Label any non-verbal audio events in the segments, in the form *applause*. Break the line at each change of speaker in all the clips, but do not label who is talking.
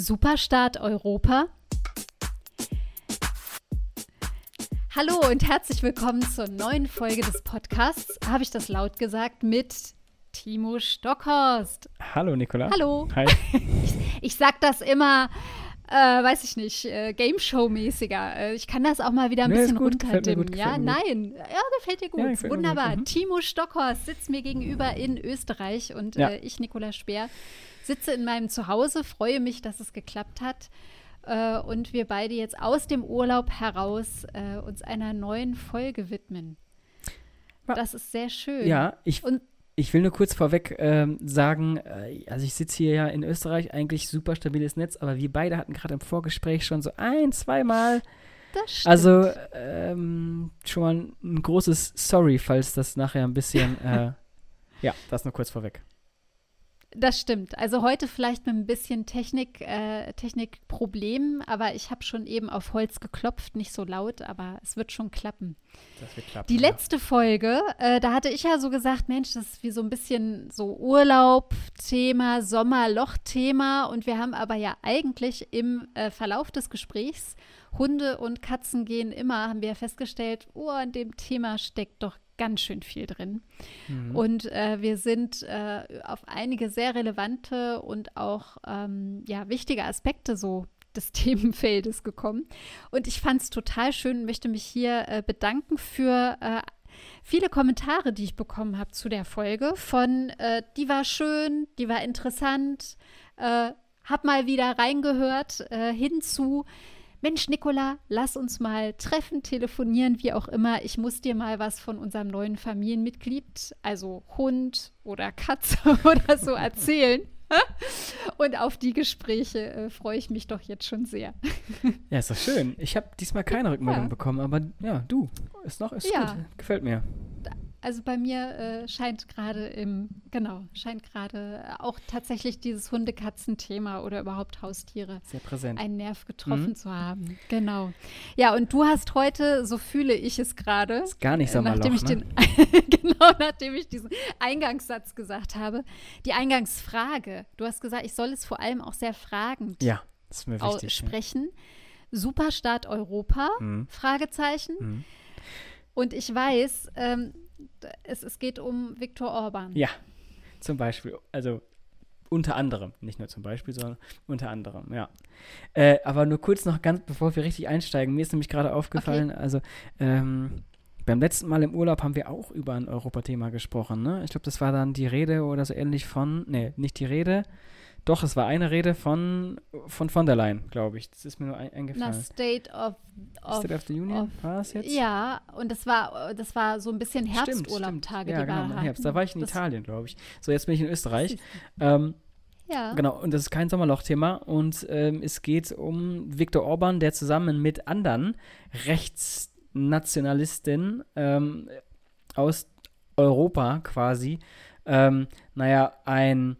Superstaat Europa. Hallo und herzlich willkommen zur neuen Folge des Podcasts. Habe ich das laut gesagt mit Timo Stockhorst.
Hallo Nicola.
Hallo.
Hi. *laughs*
Ich, ich sag das immer, äh, weiß ich nicht, äh, Game Show-mäßiger. Äh, ich kann das auch mal wieder ein
Nee,
bisschen
gut,
runterdimmen.
gut,
Ja,
mir
nein. Ja, gefällt dir gut.
Ja, gefällt
Wunderbar.
gut, mhm.
Timo Stockhorst sitzt mir gegenüber in Österreich und
Ja.
äh, ich, Nicola Speer, sitze in meinem Zuhause, freue mich, dass es geklappt hat. Äh, und wir beide jetzt aus dem Urlaub heraus äh, uns einer neuen Folge widmen. Das ist sehr schön.
Ja, ich,
Und
ich will nur kurz vorweg ähm, sagen, äh, also ich sitze hier ja in Österreich, eigentlich super stabiles Netz, aber wir beide hatten gerade im Vorgespräch schon so ein, zweimal.
das stimmt.
Also ähm, schon mal ein großes Sorry, falls das nachher ein bisschen, äh, *laughs* ja, das nur kurz vorweg.
Das stimmt. Also heute vielleicht mit ein bisschen Technik, äh, Technikproblemen, aber ich habe schon eben auf Holz geklopft, nicht so laut, aber es wird schon klappen.
Das wird klappen.
Die
ja.
letzte Folge, äh, da hatte ich ja so gesagt, Mensch, das ist wie so ein bisschen so Urlaub-Thema, Sommerloch-Thema und wir haben aber ja eigentlich im äh, Verlauf des Gesprächs Hunde und Katzen gehen immer, haben wir festgestellt, oh, an dem Thema steckt doch ganz schön viel drin.
Mhm.
Und äh, wir sind äh, auf einige sehr relevante und auch ähm, ja, wichtige Aspekte so des *laughs* Themenfeldes gekommen. Und ich fand es total schön und möchte mich hier äh, bedanken für äh, viele Kommentare, die ich bekommen habe zu der Folge. Von äh, die war schön, die war interessant, äh, hab mal wieder reingehört, äh, hinzu. Mensch, Nicola, lass uns mal treffen, telefonieren, wie auch immer. Ich muss dir mal was von unserem neuen Familienmitglied, also Hund oder Katze *laughs* oder so erzählen. *laughs* Und auf die Gespräche äh, freue ich mich doch jetzt schon sehr. *laughs*
Ja, ist doch schön. Ich habe diesmal keine Rückmeldung
Ja.
bekommen, aber ja, du, ist noch, ist
Ja.
gut. Gefällt mir.
Also bei mir äh, scheint gerade im, genau, scheint gerade auch tatsächlich dieses Hunde-Katzen-Thema oder überhaupt Haustiere
Sehr präsent.
einen Nerv getroffen
Mhm.
zu haben. Genau. Ja, und du hast heute, so fühle ich es gerade,
ist gar nicht
äh,
Sommerloch,
nachdem ich
ne?
den, *laughs* genau, nachdem ich diesen Eingangssatz gesagt habe, die Eingangsfrage. Du hast gesagt, ich soll es vor allem auch sehr fragend
Ja, das ist mir wichtig. ja.
aussprechen. Superstaat Europa?
Mhm.
Fragezeichen.
Mhm.
Und ich weiß, ähm, es, es geht um Viktor Orban.
Ja, zum Beispiel. Also unter anderem, nicht nur zum Beispiel, sondern unter anderem, ja. Äh, aber nur kurz noch ganz, bevor wir richtig einsteigen, mir ist nämlich gerade aufgefallen, also ähm, beim letzten Mal im Urlaub haben wir auch über ein Europathema gesprochen, ne? Ich glaube, das war dann die Rede oder so ähnlich von, nee, nicht die Rede, doch, es war eine Rede von von, von der Leyen, glaube ich. Das ist mir nur ein,
Na,
eingefallen.
State of, of,
State of the Union,
of-
war das jetzt?
Ja, und das war, das war so ein bisschen Herbsturlaubtage.
Ja,
die
genau, im Herbst. Da war ich in
Das-
Italien, glaube ich. So, jetzt bin ich in Österreich. Ähm,
Ja.
Genau, und das ist kein Sommerloch-Thema. Und ähm, es geht um Viktor Orban, der zusammen mit anderen Rechtsnationalisten ähm, aus Europa quasi, ähm, naja, ein,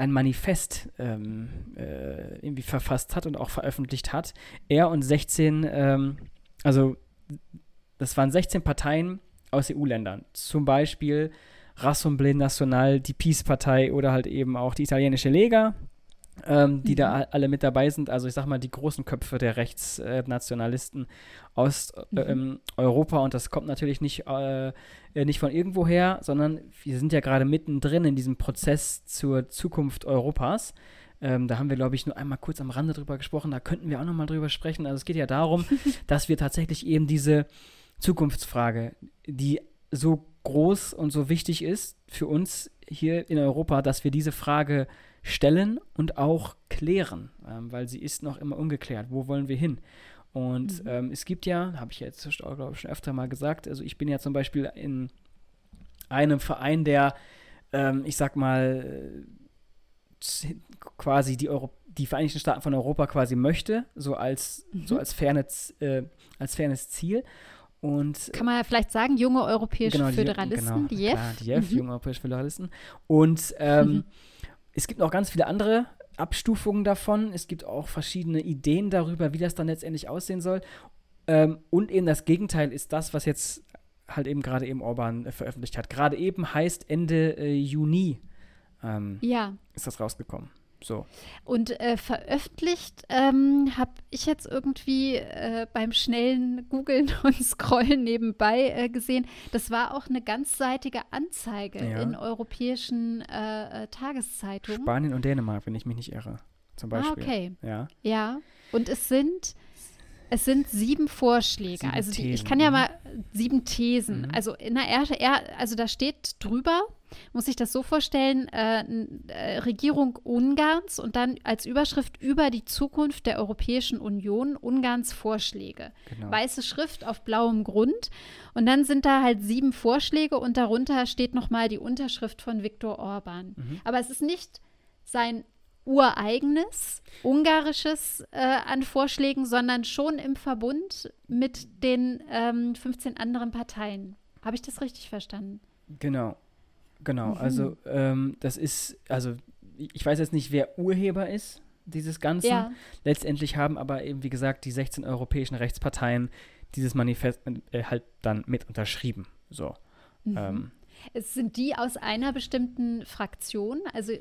ein Manifest ähm, äh, irgendwie verfasst hat und auch veröffentlicht hat. Er und 16, ähm, also das waren 16 Parteien aus EU-Ländern. Zum Beispiel Rassemblée Nationale, die Peace-Partei oder halt eben auch die italienische Lega, ähm, die
Mhm.
da alle mit dabei sind. Also ich sag mal, die großen Köpfe der Rechtsnationalisten aus
Mhm.
äh, ähm, Europa. Und das kommt natürlich nicht, äh, äh, nicht von irgendwoher, sondern wir sind ja gerade mittendrin in diesem Prozess zur Zukunft Europas. Ähm, da haben wir, glaube ich, nur einmal kurz am Rande drüber gesprochen. Da könnten wir auch nochmal drüber sprechen. Also es geht ja darum, *laughs* dass wir tatsächlich eben diese Zukunftsfrage, die so groß und so wichtig ist für uns hier in Europa, dass wir diese Frage stellen und auch klären, ähm, weil sie ist noch immer ungeklärt. Wo wollen wir hin? Und
Mhm.
ähm, es gibt ja, habe ich jetzt, glaube ich, schon öfter mal gesagt, also ich bin ja zum Beispiel in einem Verein, der, ähm, ich sag mal, äh, quasi die, Euro die Vereinigten Staaten von Europa quasi möchte, so als, so
Mhm.
als, fernes, äh, als fernes Ziel. Und
Kann man ja vielleicht sagen, junge europäische
Genau,
Föderalisten,
genau,
die JEF.
Klar, die JEF,
Mhm.
Junge Europäische Föderalisten. Und ähm. *laughs* es gibt noch ganz viele andere Abstufungen davon. Es gibt auch verschiedene Ideen darüber, wie das dann letztendlich aussehen soll. Ähm, und eben das Gegenteil ist das, was jetzt halt eben gerade eben Orban äh, veröffentlicht hat. Gerade eben heißt Ende äh, Juni ähm,
Ja,
ist das rausgekommen. So.
Und äh, veröffentlicht ähm, habe ich jetzt irgendwie äh, beim schnellen Googlen *laughs* und Scrollen nebenbei äh, gesehen, das war auch eine ganzseitige Anzeige
Ja.
in europäischen äh, äh, Tageszeitungen.
Spanien und Dänemark, wenn ich mich nicht irre. Zum
Ah,
Beispiel.
okay.
Ja.
Ja, und es sind, es sind sieben Vorschläge.
Sieben
also die, ich kann ja
mhm.
mal sieben Thesen.
Mhm.
Also in der erste, er, also da steht drüber, muss ich das so vorstellen, äh, äh, Regierung Ungarns und dann als Überschrift über die Zukunft der Europäischen Union Ungarns Vorschläge.
Genau.
Weiße Schrift auf blauem Grund. Und dann sind da halt sieben Vorschläge und darunter steht nochmal die Unterschrift von Viktor Orban.
Mhm.
Aber es ist nicht sein ureigenes, ungarisches äh, an Vorschlägen, sondern schon im Verbund mit den ähm, 15 anderen Parteien. Habe ich das richtig verstanden?
Genau, genau.
Mhm.
Also ähm, das ist, also ich weiß jetzt nicht, wer Urheber ist dieses Ganzen.
Ja.
Letztendlich haben aber eben, wie gesagt, die 16 europäischen Rechtsparteien dieses Manifest äh, halt dann mit unterschrieben. So.
Mhm.
Ähm,
Es sind die aus einer bestimmten Fraktion? Also,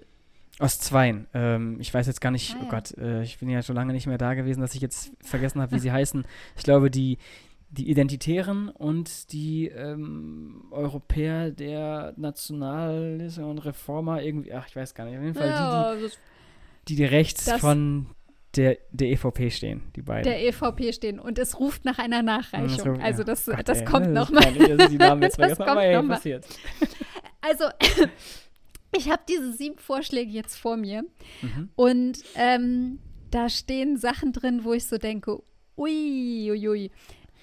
aus zweien. Ähm, ich weiß jetzt gar nicht,
Ah,
oh
ja.
Gott, äh, ich bin ja schon lange nicht mehr da gewesen, dass ich jetzt vergessen habe, wie sie heißen. Ich glaube, die, die Identitären und die ähm, Europäer der Nationalisten und Reformer irgendwie, ach, ich weiß gar nicht. Auf jeden Fall die, die
ja, das-
die, die rechts
Das-
von der, der EVP stehen, die beiden.
der EVP stehen und es ruft nach einer Nachreichung.
So,
also
ja.
das,
Gott,
das
ey,
kommt
ne, das
nochmal.
kann ich, also die Namen jetzt *laughs*
Das
vergessen, aber
kommt
ey,
noch mal.
passiert.
Also, ich habe diese sieben Vorschläge jetzt vor mir
Mhm.
und ähm, da stehen Sachen drin, wo ich so denke, ui, ui, ui.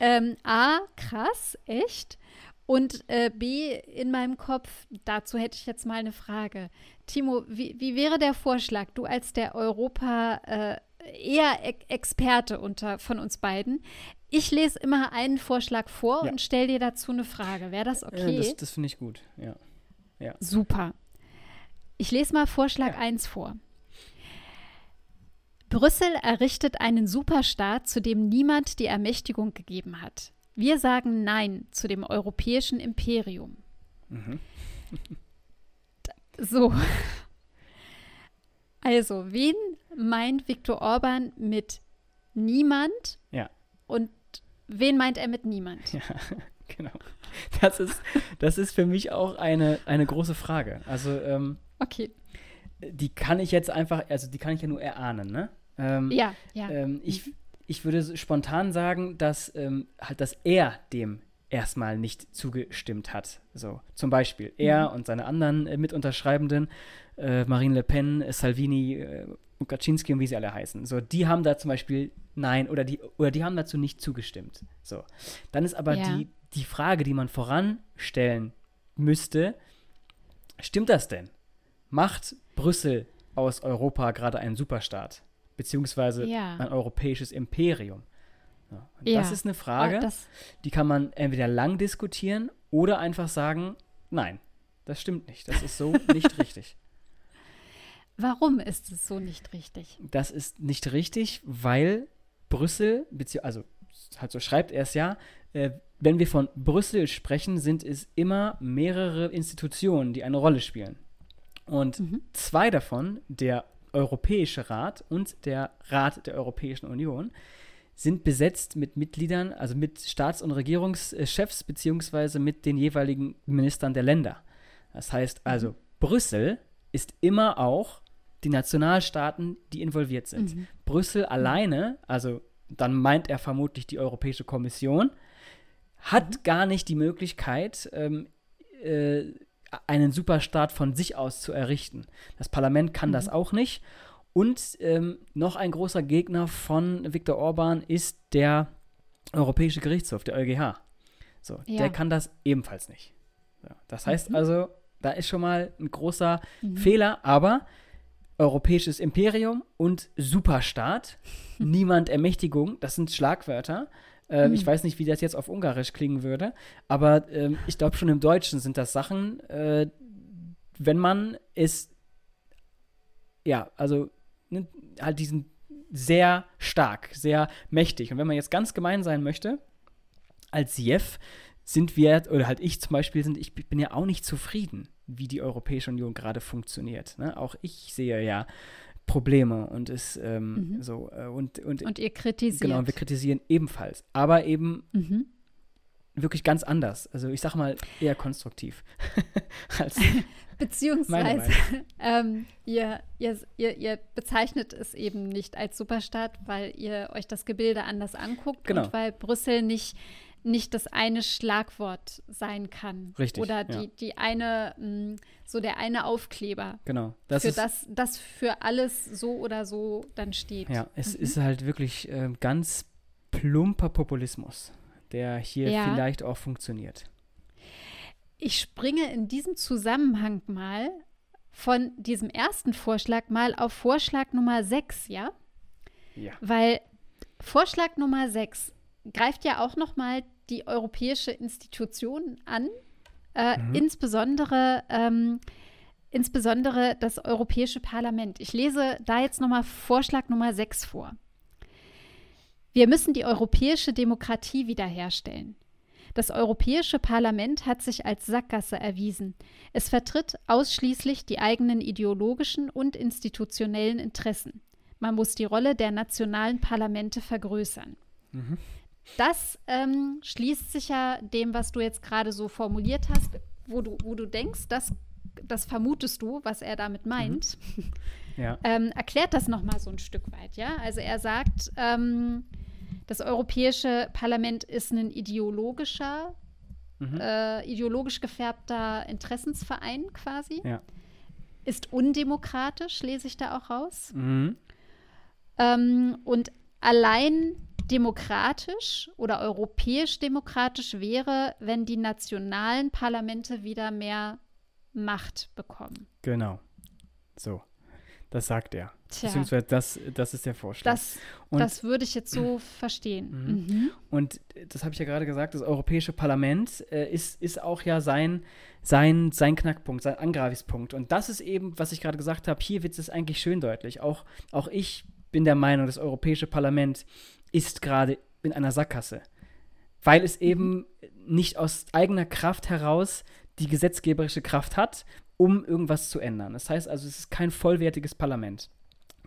Ähm, A, krass, echt. Und äh, B, in meinem Kopf, dazu hätte ich jetzt mal eine Frage. Timo, wie, wie wäre der Vorschlag, du als der Europa äh, eher e Experte unter von uns beiden? Ich lese immer einen Vorschlag vor
Ja.
und stelle dir dazu eine Frage. Wäre das okay?
Ja, das das finde ich gut, ja.
Super. Ich lese mal Vorschlag
Ja.
1 vor. Brüssel errichtet einen Superstaat, zu dem niemand die Ermächtigung gegeben hat. Wir sagen Nein zu dem europäischen Imperium.
Mhm. *laughs*
So. Also, wen meint Viktor Orban mit niemand?
Ja.
Und wen meint er mit niemand?
Ja, *laughs* genau. Das ist, das ist für mich auch eine, eine große Frage. Also, ähm,
Okay.
die kann ich jetzt einfach, also die kann ich ja nur erahnen, ne? Ähm,
Ja, ja.
ähm, ich, ich würde spontan sagen, dass ähm, halt, dass er dem erstmal nicht zugestimmt hat. So, zum Beispiel er und seine anderen äh, Mitunterschreibenden, äh, Marine Le Pen, äh, Salvini, äh, und Kaczynski und wie sie alle heißen. So, die haben da zum Beispiel nein oder die oder die haben dazu nicht zugestimmt. So, dann ist aber
Ja.
die die Frage, die man voranstellen müsste: Stimmt das denn? Macht Brüssel aus Europa gerade einen Superstaat? Beziehungsweise
Ja.
ein europäisches Imperium? Ja,
Ja.
Das ist eine Frage,
Oh,
die kann man entweder lang diskutieren oder einfach sagen: Nein, das stimmt nicht. Das ist so *laughs* nicht richtig.
warum ist es so nicht richtig?
Das ist nicht richtig, weil Brüssel, also halt so schreibt er es ja, äh, wenn wir von Brüssel sprechen, sind es immer mehrere Institutionen, die eine Rolle spielen. Und
Mhm.
zwei davon, der Europäische Rat und der Rat der Europäischen Union, sind besetzt mit Mitgliedern, also mit Staats- und Regierungschefs, beziehungsweise mit den jeweiligen Ministern der Länder. Das heißt also, Brüssel ist immer auch die Nationalstaaten, die involviert sind.
Mhm.
Brüssel alleine, also dann meint er vermutlich die Europäische Kommission, hat gar nicht die Möglichkeit, ähm, äh, einen Superstaat von sich aus zu errichten. Das Parlament kann das auch nicht. Und ähm, noch ein großer Gegner von Viktor Orban ist der Europäische Gerichtshof, der EuGH. So,
Ja.
der kann das ebenfalls nicht. So, das heißt also, da ist schon mal ein großer
Mhm.
Fehler, aber europäisches Imperium und Superstaat, *laughs* niemand Ermächtigung, das sind Schlagwörter. Ähm, Ich
Mhm.
weiß nicht, wie das jetzt auf Ungarisch klingen würde, aber ähm, ich glaube schon im Deutschen sind das Sachen, äh, wenn man es, ja, also ne, halt diesen sehr stark, sehr mächtig. Und wenn man jetzt ganz gemein sein möchte, als Jeff sind wir, oder halt ich zum Beispiel, sind, ich bin ja auch nicht zufrieden, wie die Europäische Union gerade funktioniert. Ne? Auch ich sehe ja Probleme und ist ähm,
Mhm.
so äh, und, und,
Und ihr kritisiert.
genau, wir kritisieren ebenfalls, aber eben
mhm.
wirklich ganz anders. Also ich sag mal eher konstruktiv. *laughs* als, *laughs*
Beziehungsweise, ähm, ihr, ihr, ihr, ihr bezeichnet es eben nicht als Superstaat, weil ihr euch das Gebilde anders anguckt
Genau.
und weil Brüssel nicht, nicht das eine Schlagwort sein kann.
Richtig,
Oder
ja.
die, die eine, mh, so der eine Aufkleber,
genau. Das
für
ist,
das, das für alles so oder so dann steht.
Ja, es
Mhm.
ist halt wirklich ähm, ganz plumper Populismus, der hier
Ja.
vielleicht auch funktioniert.
Ich springe in diesem Zusammenhang mal von diesem ersten Vorschlag mal auf Vorschlag Nummer 6, ja?
Ja.
Weil Vorschlag Nummer 6 greift ja auch noch mal die europäische Institution an, äh,
Mhm.
insbesondere, ähm, insbesondere das Europäische Parlament. Ich lese da jetzt noch mal Vorschlag Nummer 6 vor. Wir müssen die europäische Demokratie wiederherstellen. Das Europäische Parlament hat sich als Sackgasse erwiesen. Es vertritt ausschließlich die eigenen ideologischen und institutionellen Interessen. Man muss die Rolle der nationalen Parlamente vergrößern.
Mhm.
Das ähm, schließt sich ja dem, was du jetzt gerade so formuliert hast, wo du, wo du denkst, das, das vermutest du, was er damit meint. *laughs*
Ja.
Ähm, erklärt das noch mal so ein Stück weit, ja? Also er sagt, ähm, das Europäische Parlament ist ein ideologischer,
Mhm.
äh, ideologisch gefärbter Interessensverein quasi.
Ja.
Ist undemokratisch, lese ich da auch raus.
Mhm.
Ähm, und allein demokratisch oder europäisch demokratisch wäre, wenn die nationalen Parlamente wieder mehr Macht bekommen.
Genau. So. Das sagt er.
Tja,
Beziehungsweise das, das ist der Vorschlag.
das,
Und-
das würde ich jetzt so verstehen. Mhm.
Und das habe ich ja gerade gesagt, das Europäische Parlament äh, ist, ist auch ja sein, sein, sein Knackpunkt, sein Angreifungspunkt. Und das ist eben, was ich gerade gesagt habe, hier wird es eigentlich schön deutlich. Auch, auch ich bin der Meinung, das Europäische Parlament ist gerade in einer Sackgasse. Weil es eben nicht aus eigener Kraft heraus die gesetzgeberische Kraft hat, um irgendwas zu ändern. Das heißt also, es ist kein vollwertiges Parlament,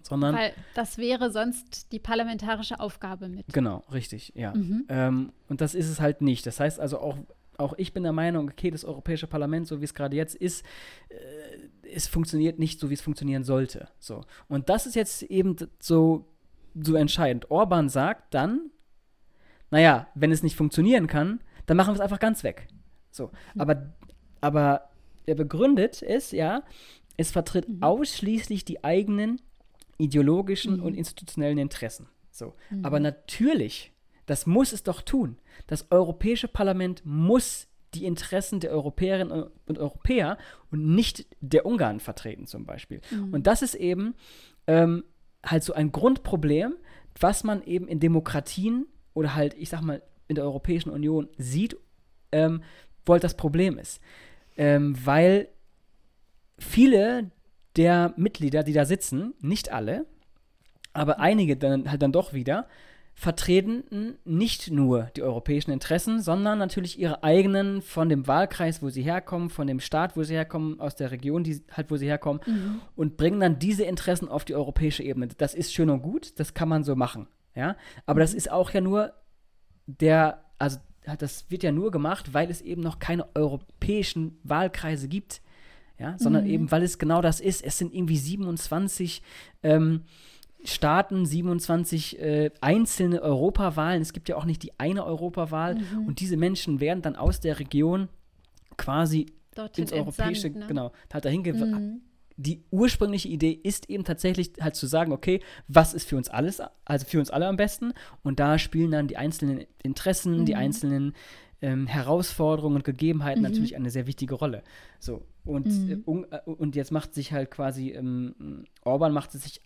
sondern
Weil das wäre sonst die parlamentarische Aufgabe mit.
genau, richtig, ja.
Mhm.
Ähm, und das ist es halt nicht. Das heißt also auch, auch ich bin der Meinung, okay, das Europäische Parlament, so wie es gerade jetzt ist, äh, es funktioniert nicht so, wie es funktionieren sollte. So. Und das ist jetzt eben so, so entscheidend. Orban sagt dann, naja, wenn es nicht funktionieren kann, dann machen wir es einfach ganz weg. So. Aber, aber er begründet es, ja, es vertritt ausschließlich die eigenen ideologischen
Mhm.
und institutionellen Interessen. So.
Mhm.
Aber natürlich, das muss es doch tun. Das Europäische Parlament muss die Interessen der Europäerinnen und Europäer und nicht der Ungarn vertreten, zum Beispiel.
Mhm.
Und das ist eben ähm, halt so ein Grundproblem, was man eben in Demokratien oder halt, ich sag mal, in der Europäischen Union sieht, ähm, wo halt das Problem ist. Ähm, weil viele der Mitglieder, die da sitzen, nicht alle, aber einige dann halt dann doch wieder, vertreten nicht nur die europäischen Interessen, sondern natürlich ihre eigenen von dem Wahlkreis, wo sie herkommen, von dem Staat, wo sie herkommen, aus der Region, die, halt, wo sie herkommen,
Mhm.
und bringen dann diese Interessen auf die europäische Ebene. Das ist schön und gut, das kann man so machen, ja. Aber das ist auch ja nur der, also das wird ja nur gemacht, weil es eben noch keine europäischen Wahlkreise gibt, ja, sondern
Mhm.
eben, weil es genau das ist. Es sind irgendwie 27 ähm, Staaten, 27 äh, einzelne Europawahlen. Es gibt ja auch nicht die eine Europawahl.
Mhm.
Und diese Menschen werden dann aus der Region quasi
Dorthin
ins Europäische,
entsandt, ne?
genau, halt dahin
Mhm.
die ursprüngliche Idee ist eben tatsächlich halt zu sagen, okay, was ist für uns alles, also für uns alle am besten? Und da spielen dann die einzelnen Interessen, die
Mhm.
einzelnen ähm, Herausforderungen und Gegebenheiten
Mhm.
natürlich eine sehr wichtige Rolle. So, und,
Mhm.
äh, äh, und jetzt macht sich halt quasi, ähm, Orban macht es sich,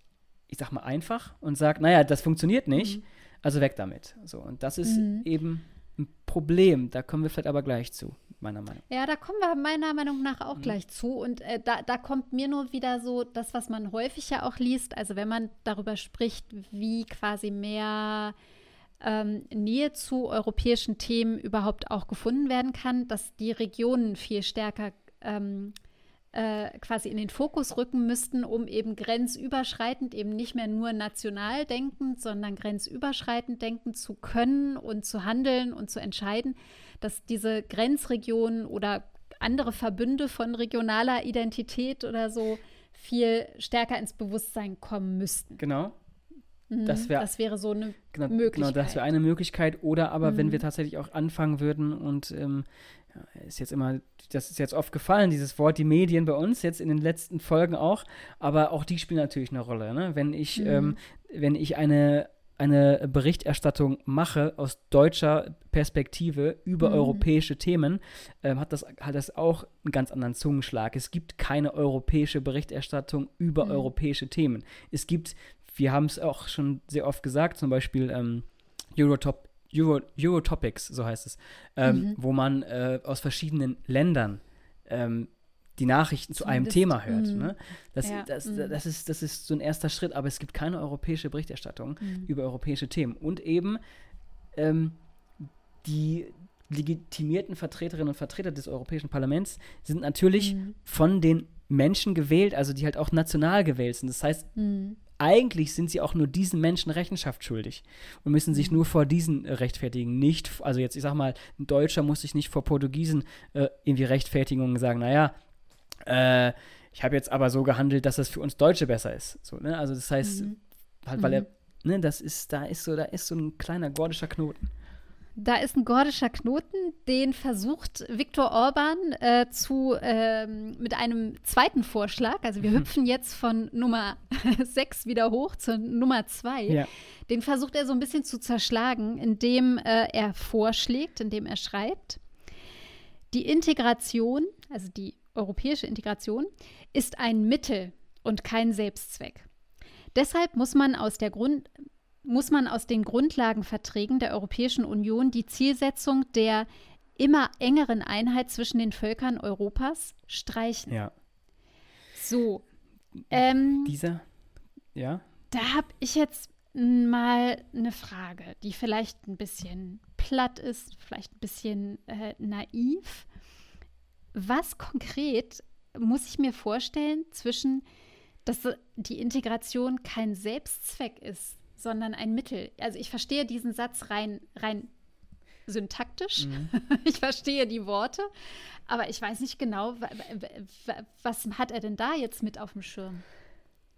ich sag mal, einfach und sagt, naja, das funktioniert nicht,
Mhm.
also weg damit. So, und das ist
Mhm.
eben ein Problem, da kommen wir vielleicht aber gleich zu, meiner Meinung
Ja, da kommen wir meiner Meinung nach
Mhm.
auch gleich zu. Und äh, da, da kommt mir nur wieder so das, was man häufig ja auch liest. Also wenn man darüber spricht, wie quasi mehr ähm, Nähe zu europäischen Themen überhaupt auch gefunden werden kann, dass die Regionen viel stärker ähm, äh, quasi in den Fokus rücken müssten, um eben grenzüberschreitend, eben nicht mehr nur national denkend, sondern grenzüberschreitend denken zu können und zu handeln und zu entscheiden, dass diese Grenzregionen oder andere Verbünde von regionaler Identität oder so viel stärker ins Bewusstsein kommen müssten.
Genau.
Mhm,
Das wär-
das wäre so eine
Genau,
Möglichkeit.
genau das wäre eine Möglichkeit. Oder aber, wenn
Mhm.
wir tatsächlich auch anfangen würden und ähm, ja, ist jetzt immer, das ist jetzt oft gefallen, dieses Wort, die Medien bei uns, jetzt in den letzten Folgen auch, aber auch die spielen natürlich eine Rolle. Ne? Wenn ich,
Mhm.
ähm, wenn ich eine, eine Berichterstattung mache aus deutscher Perspektive über
Mhm.
europäische Themen, ähm, hat, das, hat das auch einen ganz anderen Zungenschlag. Es gibt keine europäische Berichterstattung über
Mhm.
europäische Themen. Es gibt, wir haben es auch schon sehr oft gesagt, zum Beispiel ähm, Eurotop, Euro, Eurotopics, so heißt es, ähm,
Mhm.
wo man äh, aus verschiedenen Ländern ähm, die Nachrichten zu einem Thema hört.
mhm.
Ne? Das,
Ja,
das,
mhm.
das, ist, das ist so ein erster Schritt, aber es gibt keine europäische Berichterstattung
Mhm.
über europäische Themen. Und eben ähm, die legitimierten Vertreterinnen und Vertreter des Europäischen Parlaments sind natürlich
Mhm.
von den Menschen gewählt, also die halt auch national gewählt sind. Das heißt. Eigentlich sind sie auch nur diesen Menschen Rechenschaft schuldig und müssen sich nur vor diesen äh, rechtfertigen. Nicht, also jetzt, ich sag mal, ein Deutscher muss sich nicht vor Portugiesen äh, irgendwie rechtfertigen und sagen, naja, äh, ich habe jetzt aber so gehandelt, dass das für uns Deutsche besser ist. So, ne? Also das heißt,
Mhm.
halt, weil er,
Mhm.
ne, das ist, da ist so, da ist so ein kleiner gordischer Knoten.
Da ist ein gordischer Knoten, den versucht Viktor Orban äh, zu, ähm, mit einem zweiten Vorschlag. Also wir
Mhm.
hüpfen jetzt von Nummer *laughs* 6 wieder hoch zur Nummer 2.
Ja.
Den versucht er so ein bisschen zu zerschlagen, indem äh, er vorschlägt, indem er schreibt, die Integration, also die europäische Integration, ist ein Mittel und kein Selbstzweck. Deshalb muss man aus der Grund muss man aus den Grundlagenverträgen der Europäischen Union die Zielsetzung der immer engeren Einheit zwischen den Völkern Europas streichen.
Ja.
So, ähm,
Dieser, ja.
da habe ich jetzt mal eine Frage, die vielleicht ein bisschen platt ist, vielleicht ein bisschen äh, naiv. Was konkret muss ich mir vorstellen zwischen, dass die Integration kein Selbstzweck ist, sondern ein Mittel? Also ich verstehe diesen Satz rein, rein syntaktisch.
Mhm. *laughs*
Ich verstehe die Worte, aber ich weiß nicht genau, wa- wa- wa- was hat er denn da jetzt mit auf dem Schirm?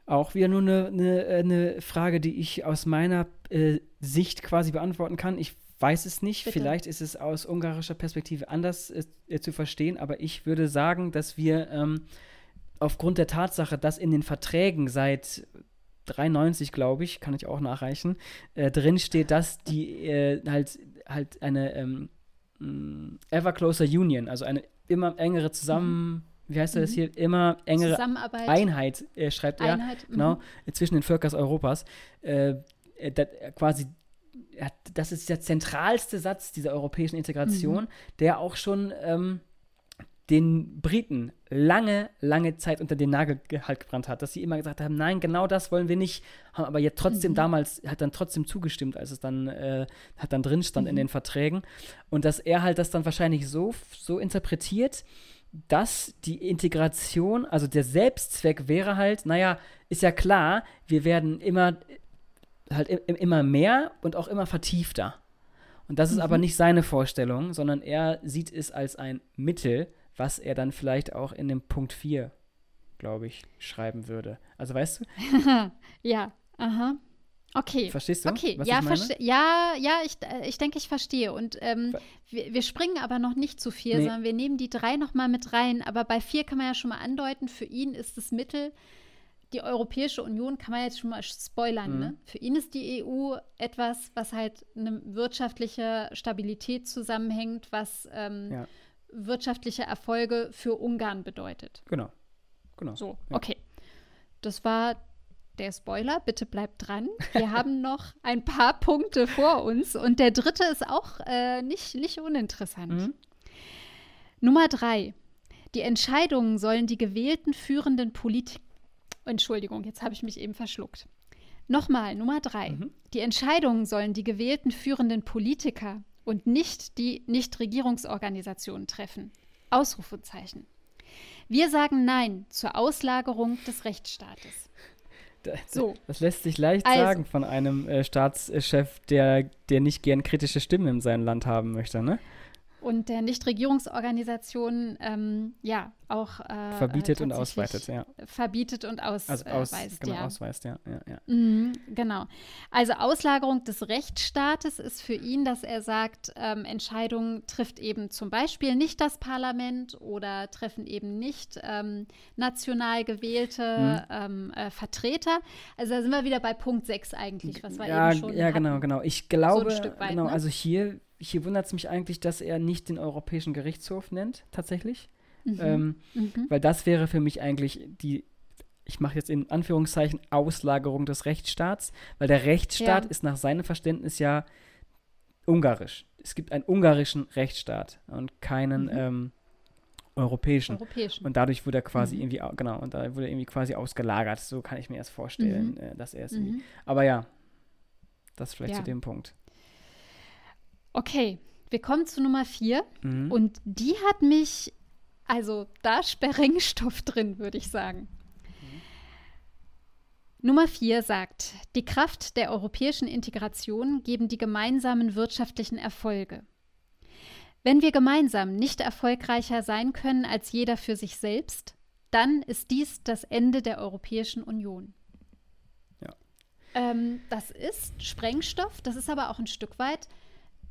Auch wieder nur eine, eine, eine Frage, die ich aus meiner äh, Sicht quasi beantworten kann. Ich weiß es nicht.
Bitte.
Vielleicht ist es aus ungarischer Perspektive anders äh, äh, zu verstehen, aber ich würde sagen, dass wir ähm, aufgrund der Tatsache, dass in den Verträgen seit 93, glaube ich, kann ich auch nachreichen, äh, drin steht, dass die äh, halt, halt eine ähm, mh, ever closer union, also eine immer engere zusammen, wie heißt das
Mhm.
hier, immer engere
Zusammenarbeit,
Einheit, äh, schreibt er,
Einheit. mhm.
genau, zwischen den Völkern Europas. Äh, äh, dat, äh, quasi, das ist der zentralste Satz dieser europäischen Integration, der auch schon ähm, den Briten lange, lange Zeit unter den Nagel ge- halt gebrannt hat, dass sie immer gesagt haben, nein, genau das wollen wir nicht, haben aber jetzt trotzdem
Mhm.
damals, hat dann trotzdem zugestimmt, als es dann, äh, hat dann drin stand in
Mhm.
den Verträgen und dass er halt das dann wahrscheinlich so, so interpretiert, dass die Integration, also der Selbstzweck wäre halt, naja, ist ja klar, wir werden immer halt immer mehr und auch immer vertiefter. Und das ist aber
Mhm.
nicht seine Vorstellung, sondern er sieht es als ein Mittel, was er dann vielleicht auch in dem Punkt 4, glaube ich, schreiben würde. Also weißt du, *laughs*
ja, aha. Okay.
verstehst du?
Okay,
was
ja, ja, ja, ich, ich denke, ich verstehe. Und ähm,
Ver-
wir, wir springen aber noch nicht zu viel,
Nee.
sondern wir nehmen die drei nochmal mit rein. Aber bei vier kann man ja schon mal andeuten, für ihn ist das Mittel, die Europäische Union, kann man jetzt schon mal spoilern,
Mhm.
ne? Für ihn ist die EU etwas, was halt eine wirtschaftliche Stabilität zusammenhängt, was ähm,
Ja.
Wirtschaftliche Erfolge für Ungarn bedeutet.
Genau. Genau.
So,
Ja.
okay. Das war der Spoiler. Bitte bleibt dran. Wir *laughs* haben noch ein paar Punkte vor uns und der dritte ist auch äh, nicht, nicht uninteressant.
Mhm.
Nummer drei. Die Entscheidungen sollen die gewählten führenden Politik. Entschuldigung, jetzt habe ich mich eben verschluckt. Nochmal, Nummer drei.
Mhm.
Die Entscheidungen sollen die gewählten führenden Politiker und nicht die Nichtregierungsorganisationen treffen. Ausrufezeichen. Wir sagen Nein zur Auslagerung des Rechtsstaates.
Das, so. das lässt sich leicht also, sagen von einem äh, Staatschef, der, der nicht gern kritische Stimmen in seinem Land haben möchte, ne?
Und der Nichtregierungsorganisationen ähm, ja auch äh,
verbietet und ausweitet, ja.
Verbietet und ausweist,
also aus, genau, ja. ausweist, ja. ja, ja.
Mhm, genau. Also Auslagerung des Rechtsstaates ist für ihn, dass er sagt, ähm, Entscheidungen trifft eben zum Beispiel nicht das Parlament oder treffen eben nicht ähm, national gewählte mhm. Ähm, äh, Vertreter. Also da sind wir wieder bei Punkt 6 eigentlich, was wir
ja,
eben schon
Ja, genau,
hatten.
genau. Ich glaube,
so weit,
genau,
ne?
also hier hier wundert es mich eigentlich, dass er nicht den Europäischen Gerichtshof nennt, tatsächlich. Mhm. Ähm, mhm. Weil das wäre für mich eigentlich die, ich mache jetzt in Anführungszeichen, Auslagerung des Rechtsstaats, weil der Rechtsstaat ja. ist nach seinem Verständnis ja ungarisch. Es gibt einen ungarischen Rechtsstaat und keinen mhm. ähm, europäischen.
europäischen.
Und dadurch wurde er quasi mhm. irgendwie, genau, und da wurde er irgendwie quasi ausgelagert. So kann ich mir erst vorstellen, mhm. äh, dass er es irgendwie. Mhm. Aber ja, das vielleicht ja. zu dem Punkt.
Okay, wir kommen zu Nummer vier.
Mhm.
Und die hat mich, also da Sprengstoff *laughs* drin, würde ich sagen. Mhm. Nummer vier sagt, die Kraft der europäischen Integration geben die gemeinsamen wirtschaftlichen Erfolge. Wenn wir gemeinsam nicht erfolgreicher sein können als jeder für sich selbst, dann ist dies das Ende der Europäischen Union.
Ja.
Ähm, das ist Sprengstoff, das ist aber auch ein Stück weit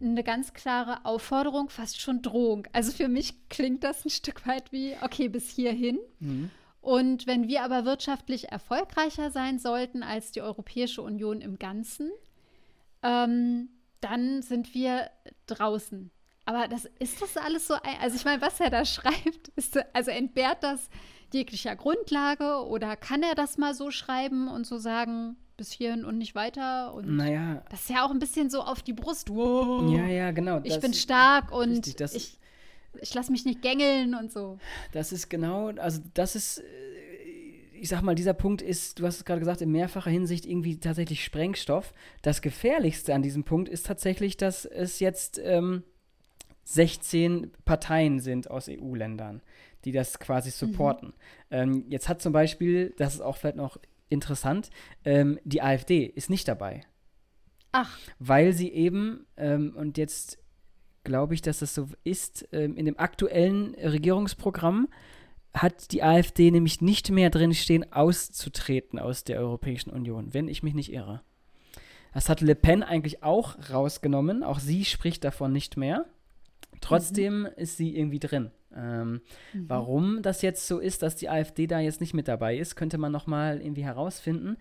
eine ganz klare Aufforderung, fast schon Drohung. Also für mich klingt das ein Stück weit wie, okay, bis hierhin.
Mhm.
Und wenn wir aber wirtschaftlich erfolgreicher sein sollten als die Europäische Union im Ganzen, ähm, dann sind wir draußen. Aber das ist das alles so, also ich meine, was er da *laughs* schreibt, ist, also entbehrt das jeglicher Grundlage oder kann er das mal so schreiben und so sagen, bis hierhin und nicht weiter. Und
naja.
Das ist ja auch ein bisschen so auf die Brust. Wow.
Ja, ja, genau.
Ich bin stark und richtig, das, ich, ich lasse mich nicht gängeln und so.
Das ist genau, also das ist, äh, ich sag mal, dieser Punkt ist, du hast es gerade gesagt, in mehrfacher Hinsicht irgendwie tatsächlich Sprengstoff. Das Gefährlichste an diesem Punkt ist tatsächlich, dass es jetzt ähm, 16 Parteien sind aus EU-Ländern, die das quasi mhm. supporten. Mhm. Ähm, jetzt hat zum Beispiel, das ist auch vielleicht noch interessant, ähm, die AfD ist nicht dabei.
Ach.
Weil sie eben, ähm, und jetzt glaube ich, dass das so ist, ähm, in dem aktuellen Regierungsprogramm hat die AfD nämlich nicht mehr drin stehen, auszutreten aus der Europäischen Union, wenn ich mich nicht irre. Das hat Le Pen eigentlich auch rausgenommen. Auch sie spricht davon nicht mehr. Trotzdem mhm. ist sie irgendwie drin. Ähm, mhm. Warum das jetzt so ist, dass die AfD da jetzt nicht mit dabei ist, könnte man noch mal irgendwie herausfinden.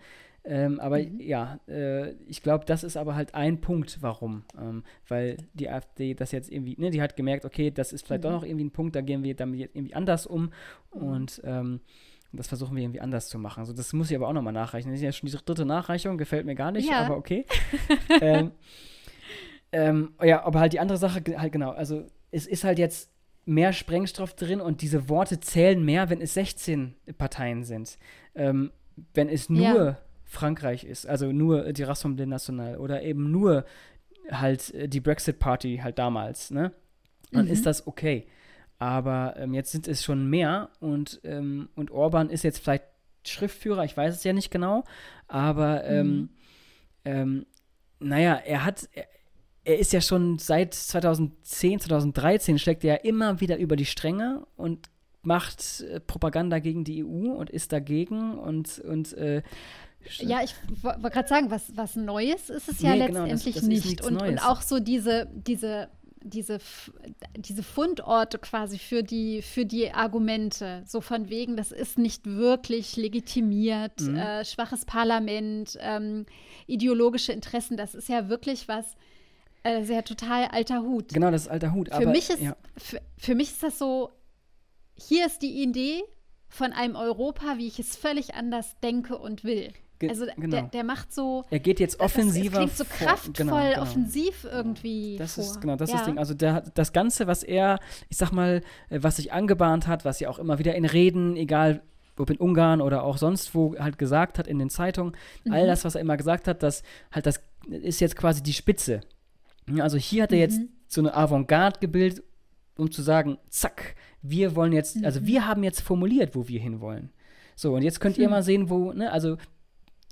Ähm, aber mhm. ja, äh, ich glaube, das ist aber halt ein Punkt, warum. Ähm, weil die AfD das jetzt irgendwie, ne, die hat gemerkt, okay, das ist vielleicht mhm. doch noch irgendwie ein Punkt, da gehen wir damit jetzt irgendwie anders um mhm. und ähm, das versuchen wir irgendwie anders zu machen. Also das muss ich aber auch nochmal nachreichen. Das ist ja schon die dritte Nachreichung, gefällt mir gar nicht, ja. aber okay. *laughs* ähm, ähm, ja, aber halt die andere Sache, halt genau, also es ist halt jetzt mehr Sprengstoff drin und diese Worte zählen mehr, wenn es 16 Parteien sind. Ähm, wenn es nur ja. Frankreich ist, also nur die Rassemblée Nationale oder eben nur halt äh, die Brexit Party halt damals, ne? Dann mhm. ist das okay. Aber ähm, jetzt sind es schon mehr und, ähm, und Orban ist jetzt vielleicht Schriftführer, ich weiß es ja nicht genau, aber ähm, mhm. ähm, naja, er hat, er, ist ja schon seit 2010, 2013 schlägt er ja immer wieder über die Stränge und macht äh, Propaganda gegen die EU und ist dagegen und, und äh,
ja, ich wollte gerade sagen, was, was Neues ist es ja nee, letztendlich genau, das, das nicht. Und, und auch so diese, diese, diese, diese Fundorte quasi für die, für die Argumente, so von wegen, das ist nicht wirklich legitimiert, mhm. äh, schwaches Parlament, ähm, ideologische Interessen, das ist ja wirklich was, das ist ja total alter Hut.
Genau, das ist alter Hut.
Für,
aber,
mich, ist,
ja.
für, für mich ist das so, hier ist die Idee von einem Europa, wie ich es völlig anders denke und will.
Ge
also
genau.
der, der, macht so.
Er geht jetzt offensiver.
Das, das klingt so kraftvoll, genau, genau. offensiv irgendwie.
Das
vor.
ist genau das
ja.
ist das Ding. Also der, das Ganze, was er, ich sag mal, äh, was sich angebahnt hat, was er auch immer wieder in Reden, egal ob in Ungarn oder auch sonst wo halt gesagt hat in den Zeitungen, mhm. all das, was er immer gesagt hat, das halt das ist jetzt quasi die Spitze also hier hat er mhm. jetzt so eine Avantgarde gebildet, um zu sagen, zack, wir wollen jetzt, also
Mhm.
wir haben jetzt formuliert, wo wir hinwollen. So, und jetzt könnt ihr
Hm.
mal sehen, wo, ne, also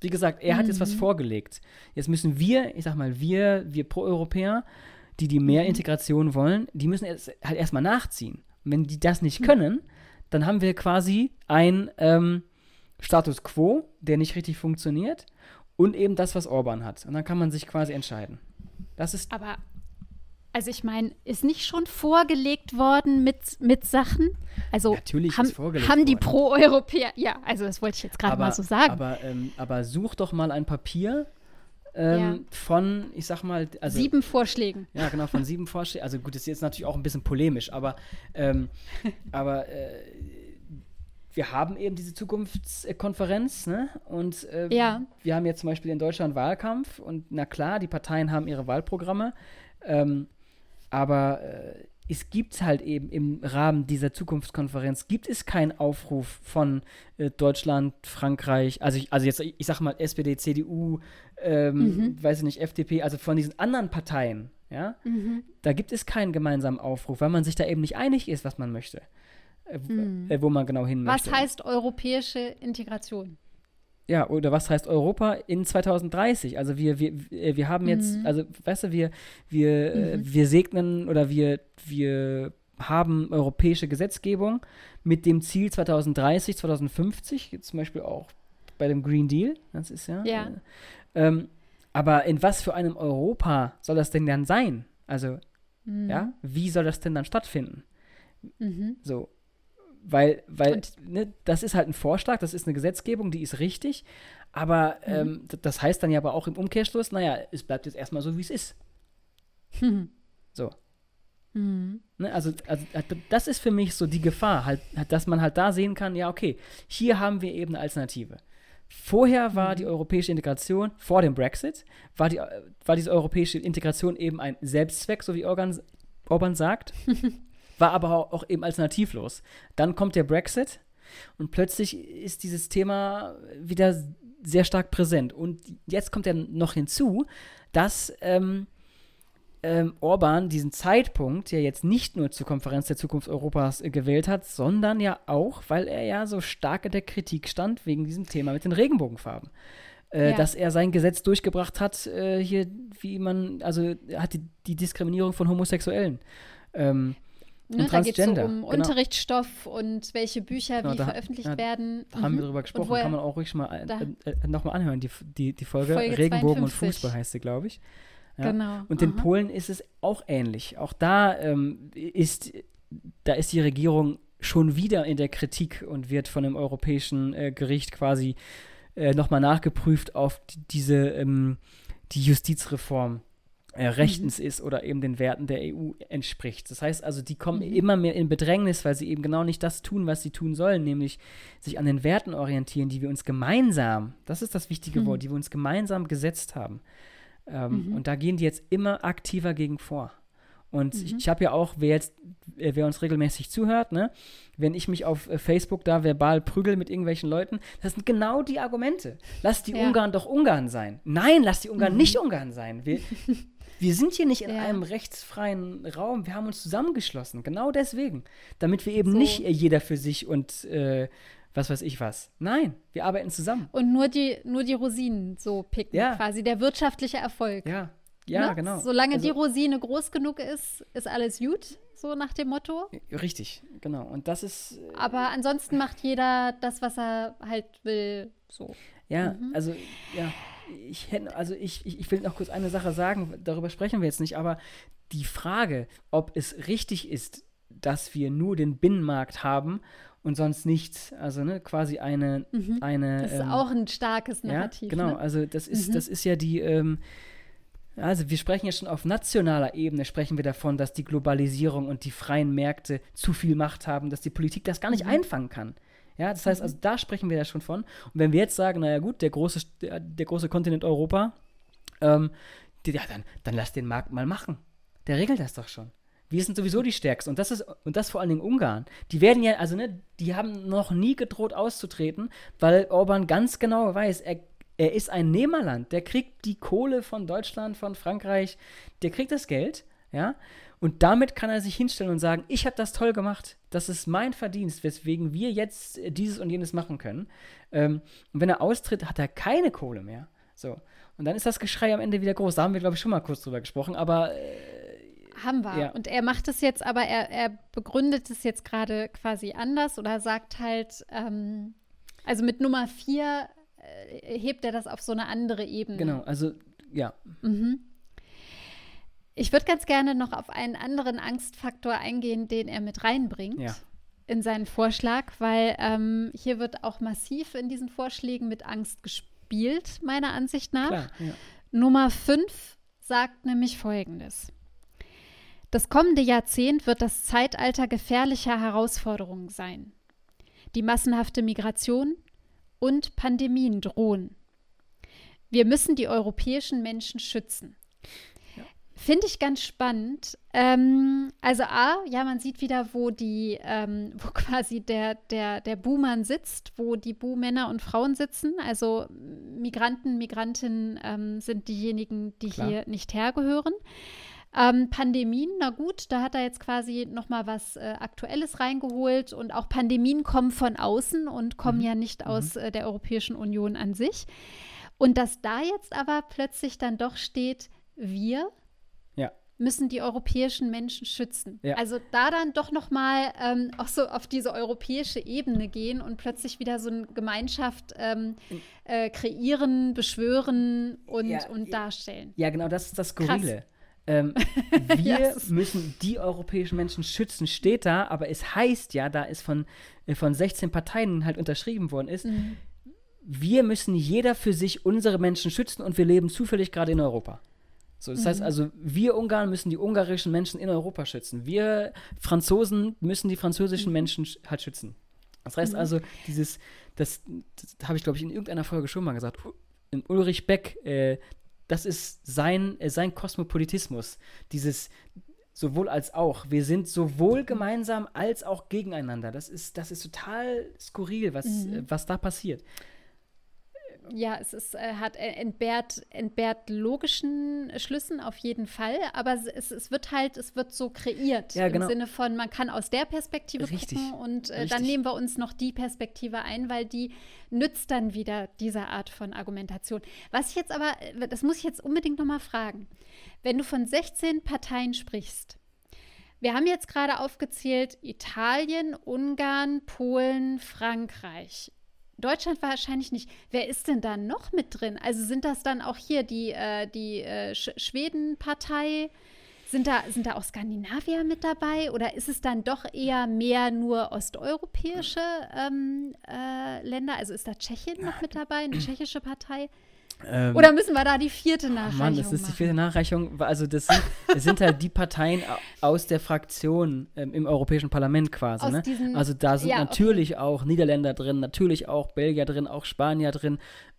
wie gesagt, er hat jetzt was
Mhm.
vorgelegt. Jetzt müssen wir, ich sag mal, wir, wir Pro-Europäer, die, die mehr
Mhm.
Integration wollen, die müssen jetzt halt erstmal nachziehen. Und wenn die das nicht
Hm.
können, dann haben wir quasi ein ähm, Status quo, der nicht richtig funktioniert und eben das, was Orban hat. Und dann kann man sich quasi entscheiden. Das ist
Aber, also ich meine, ist nicht schon vorgelegt worden mit, mit Sachen? Also
Natürlich
haben,
ist vorgelegt
haben die. Pro-Europäer, ja, also das wollte ich jetzt gerade mal so sagen.
Aber, ähm, aber such doch mal ein Papier ähm,
Ja.
von, ich sag mal, also
Sieben Vorschlägen.
Ja, genau, von sieben Vorschlägen. Also gut, das ist jetzt natürlich auch ein bisschen polemisch, aber, ähm, *laughs* aber äh, wir haben eben diese Zukunftskonferenz, ne? Und äh,
Ja.
wir haben jetzt zum Beispiel in Deutschland Wahlkampf und na klar, die Parteien haben ihre Wahlprogramme, ähm, aber äh, es gibt halt eben im Rahmen dieser Zukunftskonferenz gibt es keinen Aufruf von äh, Deutschland, Frankreich, also ich, also jetzt ich sag mal SPD, CDU, ähm,
Mhm.
weiß ich nicht, FDP, also von diesen anderen Parteien, ja,
Mhm.
da gibt es keinen gemeinsamen Aufruf, weil man sich da eben nicht einig ist, was man möchte,
Mhm.
äh, wo man genau hin
Was
möchte.
heißt europäische Integration?
Ja, oder was heißt Europa in 2030? Also wir, wir, wir wir haben jetzt,
Mhm.
also weißt du, wir, wir, äh,
Mhm.
wir segnen oder wir, wir haben europäische Gesetzgebung mit dem Ziel 2030, 2050, zum Beispiel auch bei dem Green Deal, das ist ja.
Ja.
Äh, ähm, aber in was für einem Europa soll das denn dann sein? Also,
Mhm.
ja, wie soll das denn dann stattfinden?
Mhm.
So. Weil, weil
Und-
ne, das ist halt ein Vorschlag, das ist eine Gesetzgebung, die ist richtig. Aber
Mhm.
ähm, das heißt dann ja aber auch im Umkehrschluss, naja, es bleibt jetzt erstmal so, wie es ist.
Mhm. *laughs*
So.
Mhm.
Ne? Also, also äh, das ist für mich so die Gefahr, halt, halt, dass man halt da sehen kann, ja, okay, hier haben wir eben eine Alternative. Vorher war
Mhm.
die europäische Integration, vor dem Brexit, war, die, äh, war diese europäische Integration eben ein Selbstzweck, so wie Orban, Orban sagt, *laughs* war aber auch, eben alternativlos. Dann kommt der Brexit und plötzlich ist dieses Thema wieder sehr stark präsent. Und jetzt kommt ja noch hinzu, dass ähm, ähm, Orban diesen Zeitpunkt ja jetzt nicht nur zur Konferenz der Zukunft Europas äh, gewählt hat, sondern ja auch, weil er ja so stark in der Kritik stand wegen diesem Thema mit den Regenbogenfarben. Äh,
Ja.
Dass er sein Gesetz durchgebracht hat, äh, hier, wie man, also hat die, die Diskriminierung von Homosexuellen. Ähm,
Ne,
Und
da geht es so um
genau.
Unterrichtsstoff und welche Bücher
Genau,
wie
da-
veröffentlicht
ja,
werden.
da haben wir
Mhm.
drüber gesprochen,
woher-
kann man auch ruhig mal
da-
äh, äh, nochmal anhören, die, die, die Folge,
Folge
Regenbogen und
52.
Fußball heißt sie, glaube ich. Ja.
Genau.
Und in
aha.
Polen ist es auch ähnlich. Auch da ähm, ist, da ist die Regierung schon wieder in der Kritik und wird von dem Europäischen äh, Gericht quasi äh, nochmal nachgeprüft auf die, diese ähm, die Justizreform äh, rechtens ist oder eben den Werten der EU entspricht. Das heißt also, die kommen
Mhm.
immer mehr in Bedrängnis, weil sie eben genau nicht das tun, was sie tun sollen, nämlich sich an den Werten orientieren, die wir uns gemeinsam, das ist das wichtige
Mhm.
Wort, die wir uns gemeinsam gesetzt haben. Ähm,
Mhm.
Und da gehen die jetzt immer aktiver gegen vor. Und ich,
Mhm.
ich habe ja auch, wer jetzt, äh, wer uns regelmäßig zuhört, ne, wenn ich mich auf äh, Facebook da verbal prügel mit irgendwelchen Leuten, das sind genau die Argumente. Lass die
Ja.
Ungarn doch Ungarn sein. Nein, lass die Ungarn
Mhm.
nicht Ungarn sein. Wir, *laughs* wir sind hier nicht in
Ja.
einem rechtsfreien Raum. Wir haben uns zusammengeschlossen. Genau deswegen. Damit wir eben
So.
nicht jeder für sich und äh, was weiß ich was. Nein, wir arbeiten zusammen.
Und nur die, nur die Rosinen so picken,
Ja.
quasi der wirtschaftliche Erfolg.
Ja, ja,
ne?
genau.
Solange
Also-
die Rosine groß genug ist, ist alles gut, so nach dem Motto.
Richtig, genau. Und das ist, äh,
Aber ansonsten macht jeder das, was er halt will, so.
ja,
Mhm.
also, ja, ich hätte, also ich, ich, ich will noch kurz eine Sache sagen, darüber sprechen wir jetzt nicht, aber die Frage, ob es richtig ist, dass wir nur den Binnenmarkt haben und sonst nichts, also ne, quasi eine,
Mhm.
eine
Das ist
ähm,
auch ein starkes Narrativ.
Ja, genau.
Ne?
Also das ist,
Mhm.
das ist ja die, ähm, also wir sprechen ja schon auf nationaler Ebene, sprechen wir davon, dass die Globalisierung und die freien Märkte zu viel Macht haben, dass die Politik das gar nicht
Mhm.
einfangen kann. Ja, das heißt, also da sprechen wir ja schon von. Und wenn wir jetzt sagen, naja gut, der große, der, der große Kontinent Europa, ähm, die, ja, dann, dann lass den Markt mal machen. Der regelt das doch schon. Wir sind sowieso die Stärksten. Und das ist, und das vor allen Dingen Ungarn. Die werden ja, also ne, die haben noch nie gedroht auszutreten, weil Orban ganz genau weiß, er, er ist ein Nehmerland. Der kriegt die Kohle von Deutschland, von Frankreich, der kriegt das Geld, Ja? Und damit kann er sich hinstellen und sagen, ich habe das toll gemacht. Das ist mein Verdienst, weswegen wir jetzt äh, dieses und jenes machen können. Ähm, und wenn er austritt, hat er keine Kohle mehr. So. Und dann ist das Geschrei am Ende wieder groß. Da haben wir, glaube ich, schon mal kurz drüber gesprochen, aber. Äh,
haben wir. Ja. Und er macht es jetzt, aber er, er begründet es jetzt gerade quasi anders oder sagt halt, ähm, also mit Nummer vier äh, hebt er das auf so eine andere Ebene.
Genau, also ja.
Mhm. Ich würde ganz gerne noch auf einen anderen Angstfaktor eingehen, den er mit reinbringt. Ja. In seinen Vorschlag, weil ähm, hier wird auch massiv in diesen Vorschlägen mit Angst gespielt, meiner Ansicht nach. Klar, ja. Nummer 5 sagt nämlich Folgendes. Das kommende Jahrzehnt wird das Zeitalter gefährlicher Herausforderungen sein. Die massenhafte Migration und Pandemien drohen. Wir müssen die europäischen Menschen schützen. Finde ich ganz spannend. Ähm, also A, ja, man sieht wieder, wo die, ähm, *laughs* wo quasi der, der, der Buhmann sitzt, wo die Buhmänner und Frauen sitzen. Also Migranten, Migrantinnen ähm, sind diejenigen, die Klar. hier nicht hergehören. Ähm, Pandemien, na gut, da hat er jetzt quasi noch mal was äh, Aktuelles reingeholt und auch Pandemien kommen von außen und kommen mhm. ja nicht aus mhm. äh, der Europäischen Union an sich. Und dass da jetzt aber plötzlich dann doch steht, wir. Müssen die europäischen Menschen schützen. Ja. Also da dann doch noch mal ähm, auch so auf diese europäische Ebene gehen und plötzlich wieder so eine Gemeinschaft ähm, äh, kreieren, beschwören und, ja, und darstellen.
Ja, genau, das ist das Skurrile. Ähm, *laughs* wir yes. müssen die europäischen Menschen schützen, steht da, aber es heißt ja, da es von, äh, von 16 Parteien halt unterschrieben worden ist, mhm. wir müssen jeder für sich unsere Menschen schützen und wir leben zufällig gerade in Europa. So, das mhm. heißt also, wir Ungarn müssen die ungarischen Menschen in Europa schützen. Wir Franzosen müssen die französischen mhm. Menschen halt schützen. Das heißt mhm. also, dieses, das, das habe ich, glaube ich, in irgendeiner Folge schon mal gesagt. In Ulrich Beck, äh, das ist sein, äh, sein Kosmopolitismus. Dieses sowohl als auch. Wir sind sowohl gemeinsam als auch gegeneinander. Das ist, das ist total skurril, was, mhm. äh, was da passiert
ja, es ist, äh, hat äh, entbehrt, entbehrt logischen Schlüssen auf jeden Fall, aber es, es wird halt, es wird so kreiert ja, genau. im Sinne von, man kann aus der Perspektive Richtig. gucken und äh, dann nehmen wir uns noch die Perspektive ein, weil die nützt dann wieder diese Art von Argumentation. Was ich jetzt aber, äh, das muss ich jetzt unbedingt nochmal fragen, wenn du von 16 Parteien sprichst, wir haben jetzt gerade aufgezählt Italien, Ungarn, Polen, Frankreich. Deutschland wahrscheinlich nicht. Wer ist denn da noch mit drin? Also sind das dann auch hier die, äh, die äh, Sch Schweden-Partei? Sind da, sind da auch Skandinavier mit dabei? Oder ist es dann doch eher mehr nur osteuropäische ähm, äh, Länder? Also ist da Tschechien noch mit dabei, eine tschechische Partei? Ähm, Oder müssen wir da die vierte Nachreichung Mann,
das ist
machen?
die vierte Nachreichung. Also das sind, das sind halt die Parteien aus der Fraktion ähm, im Europäischen Parlament quasi. Ne? Diesen, also da sind ja, natürlich okay. auch Niederländer drin, natürlich auch Belgier drin, auch Spanier drin.